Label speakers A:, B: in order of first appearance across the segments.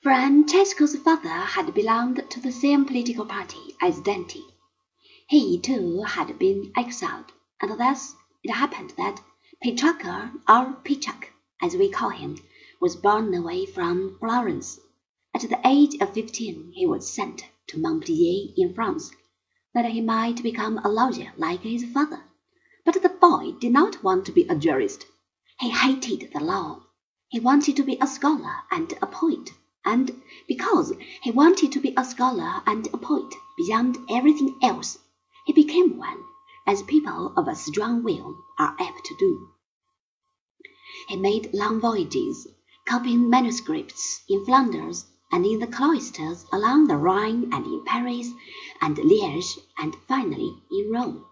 A: Francesco's father had belonged to the same political party as Dante. He, too, had been exiled, and thus it happened that Petrarca, or Petrarch, as we call him, was born away from Florence. At the age of fifteen he was sent to Montpellier in France, that he might become a lawyer like his father. But the boy did not want to be a jurist. He hated the law. He wanted to be a scholar and a poet, and because he wanted to be a scholar and a poet beyond everything else, he became one, as people of a strong will are apt to do. He made long voyages, copying manuscripts in Flanders and in the cloisters along the Rhine and in Paris and Liège and finally in Rome.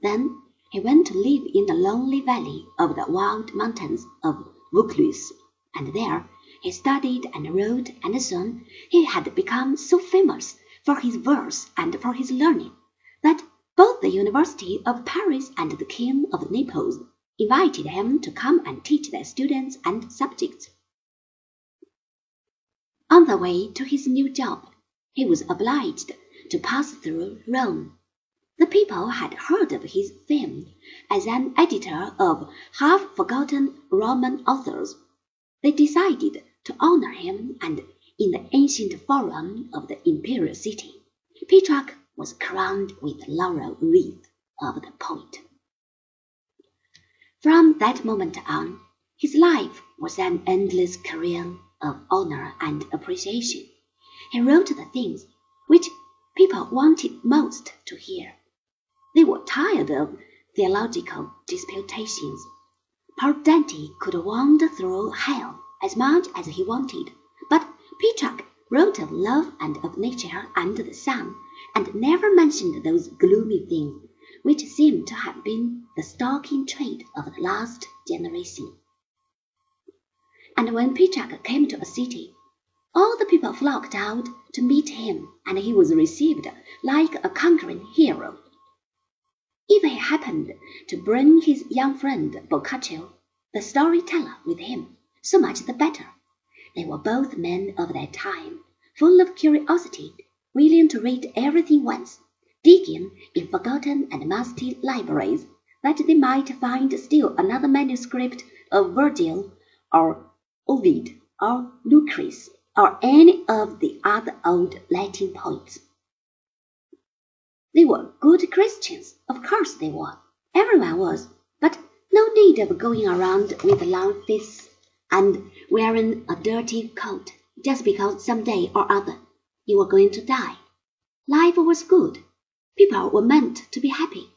A: Then he went to live in the lonely valley of the wild mountains of Vaucluse, and there he studied and wrote, and soon he had become so famous for his verse and for his learning that both the University of Paris and the King of Naples invited him to come and teach their students and subjects. On the way to his new job, he was obliged to pass through Rome. The people had heard of his fame as an editor of half forgotten Roman authors. They decided to honor him, and in the ancient forum of the imperial city, Petrarch was crowned with the laurel wreath of the poet. From that moment on, his life was an endless career of honor and appreciation. He wrote the things which people wanted most to hear. They were tired of theological disputations. Poor Dante could wander through hell as much as he wanted, but Petrarch wrote of love and of nature and the sun, and never mentioned those gloomy things which seem to have been the stock in trade of the last generation. And when Petrarch came to a city, all the people flocked out to meet him, and he was received like a conquering hero. If he happened to bring his young friend Boccaccio, the storyteller, with him, so much the better. They were both men of their time, full of curiosity, willing to read everything once, digging in forgotten and musty libraries, that they might find still another manuscript of Virgil or Ovid, or Lucrece, or any of the other old Latin poets. They were good Christians, of course they were. Everyone was, but no need of going around with long fists and wearing a dirty coat just because some day or other you were going to die. Life was good. People were meant to be happy.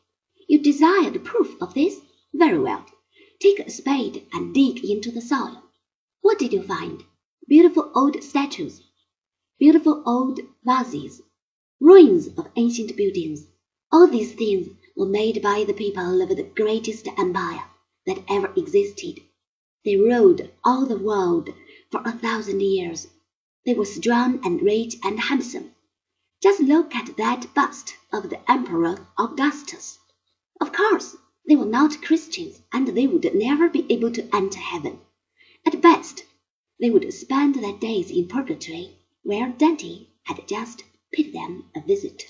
A: You desired proof of this? Very well. Take a spade and dig into the soil. What did you find? Beautiful old statues, beautiful old vases, ruins of ancient buildings. All these things were made by the people of the greatest empire that ever existed. They ruled all the world for a thousand years. They were strong and rich and handsome. Just look at that bust of the Emperor Augustus. Of course, they were not Christians, and they would never be able to enter heaven. At best, they would spend their days in purgatory, where Dante had just paid them a visit.